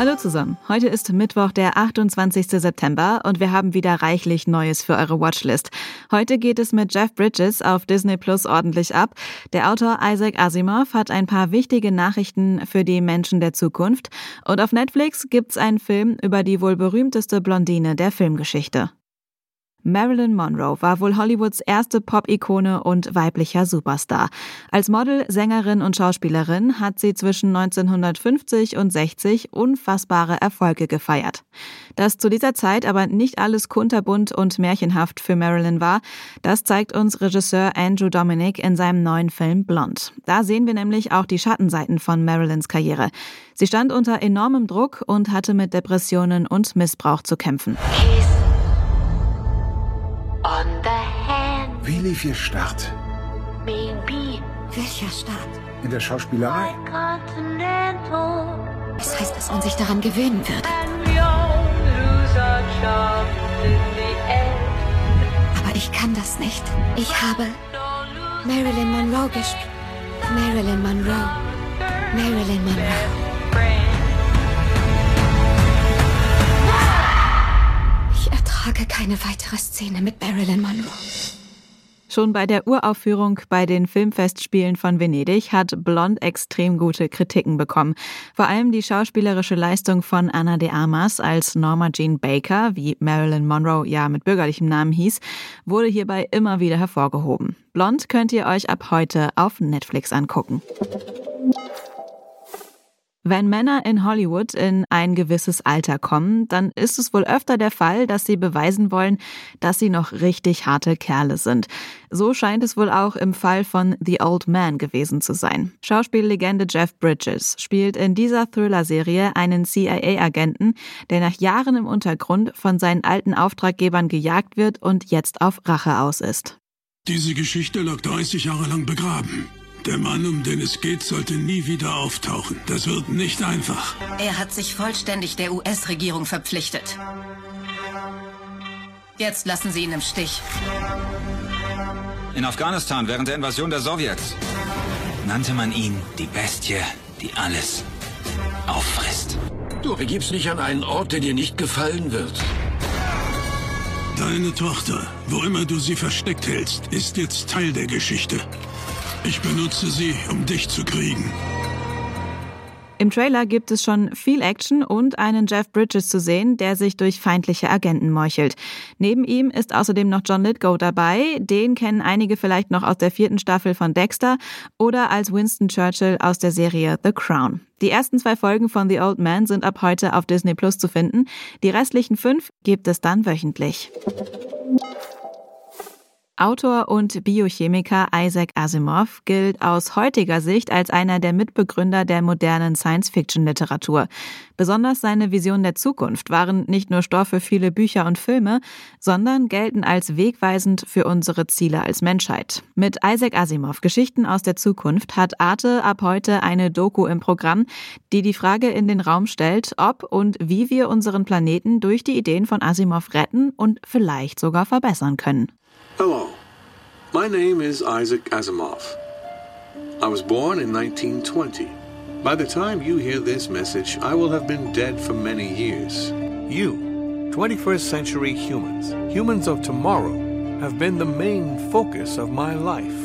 Hallo zusammen. Heute ist Mittwoch, der 28. September und wir haben wieder reichlich Neues für eure Watchlist. Heute geht es mit Jeff Bridges auf Disney Plus ordentlich ab. Der Autor Isaac Asimov hat ein paar wichtige Nachrichten für die Menschen der Zukunft und auf Netflix gibt's einen Film über die wohl berühmteste Blondine der Filmgeschichte. Marilyn Monroe war wohl Hollywoods erste Pop-Ikone und weiblicher Superstar. Als Model, Sängerin und Schauspielerin hat sie zwischen 1950 und 60 unfassbare Erfolge gefeiert. Dass zu dieser Zeit aber nicht alles kunterbunt und märchenhaft für Marilyn war, das zeigt uns Regisseur Andrew Dominic in seinem neuen Film Blond. Da sehen wir nämlich auch die Schattenseiten von Marilyns Karriere. Sie stand unter enormem Druck und hatte mit Depressionen und Missbrauch zu kämpfen. Wie lief Ihr Start? Welcher Start? In der Schauspielerei? Es heißt, dass man sich daran gewöhnen wird. Aber ich kann das nicht. Ich habe Marilyn Monroe gespielt. Marilyn Monroe. Marilyn Monroe. Keine weitere Szene mit Marilyn Monroe. Schon bei der Uraufführung bei den Filmfestspielen von Venedig hat Blond extrem gute Kritiken bekommen. Vor allem die schauspielerische Leistung von Anna de Armas als Norma Jean Baker, wie Marilyn Monroe ja mit bürgerlichem Namen hieß, wurde hierbei immer wieder hervorgehoben. Blond könnt ihr euch ab heute auf Netflix angucken. Wenn Männer in Hollywood in ein gewisses Alter kommen, dann ist es wohl öfter der Fall, dass sie beweisen wollen, dass sie noch richtig harte Kerle sind. So scheint es wohl auch im Fall von The Old Man gewesen zu sein. Schauspiellegende Jeff Bridges spielt in dieser Thriller-Serie einen CIA-Agenten, der nach Jahren im Untergrund von seinen alten Auftraggebern gejagt wird und jetzt auf Rache aus ist. Diese Geschichte lag 30 Jahre lang begraben. Der Mann, um den es geht, sollte nie wieder auftauchen. Das wird nicht einfach. Er hat sich vollständig der US-Regierung verpflichtet. Jetzt lassen Sie ihn im Stich. In Afghanistan während der Invasion der Sowjets nannte man ihn die Bestie, die alles auffrisst. Du begibst dich an einen Ort, der dir nicht gefallen wird. Deine Tochter, wo immer du sie versteckt hältst, ist jetzt Teil der Geschichte. Ich benutze sie, um dich zu kriegen. Im Trailer gibt es schon viel Action und einen Jeff Bridges zu sehen, der sich durch feindliche Agenten meuchelt. Neben ihm ist außerdem noch John Lithgow dabei. Den kennen einige vielleicht noch aus der vierten Staffel von Dexter oder als Winston Churchill aus der Serie The Crown. Die ersten zwei Folgen von The Old Man sind ab heute auf Disney Plus zu finden. Die restlichen fünf gibt es dann wöchentlich. Autor und Biochemiker Isaac Asimov gilt aus heutiger Sicht als einer der Mitbegründer der modernen Science-Fiction-Literatur. Besonders seine Visionen der Zukunft waren nicht nur Stoff für viele Bücher und Filme, sondern gelten als wegweisend für unsere Ziele als Menschheit. Mit Isaac Asimov Geschichten aus der Zukunft hat Arte ab heute eine Doku im Programm, die die Frage in den Raum stellt, ob und wie wir unseren Planeten durch die Ideen von Asimov retten und vielleicht sogar verbessern können. Hello, my name is Isaac Asimov. I was born in 1920. By the time you hear this message, I will have been dead for many years. You, 21st century humans, humans of tomorrow, have been the main focus of my life.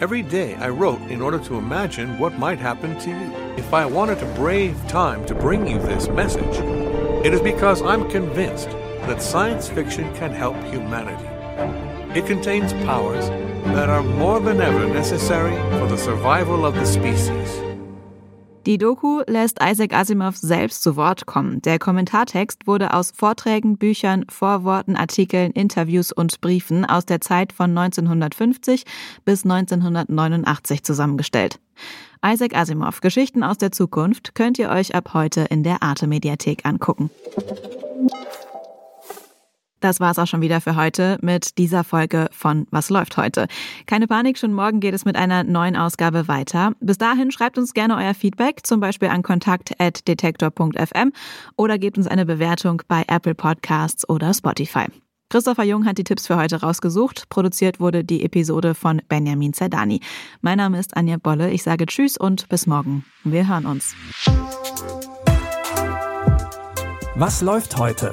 Every day I wrote in order to imagine what might happen to you. If I wanted to brave time to bring you this message, it is because I'm convinced that science fiction can help humanity. It contains powers that are more than ever necessary for the survival of the species. Die Doku lässt Isaac Asimov selbst zu Wort kommen. Der Kommentartext wurde aus Vorträgen, Büchern, Vorworten, Artikeln, Interviews und Briefen aus der Zeit von 1950 bis 1989 zusammengestellt. Isaac Asimov Geschichten aus der Zukunft könnt ihr euch ab heute in der Arte Mediathek angucken. Das war's auch schon wieder für heute mit dieser Folge von Was läuft heute. Keine Panik, schon morgen geht es mit einer neuen Ausgabe weiter. Bis dahin schreibt uns gerne euer Feedback, zum Beispiel an kontakt.detektor.fm oder gebt uns eine Bewertung bei Apple Podcasts oder Spotify. Christopher Jung hat die Tipps für heute rausgesucht. Produziert wurde die Episode von Benjamin Zerdani. Mein Name ist Anja Bolle. Ich sage Tschüss und bis morgen. Wir hören uns. Was läuft heute?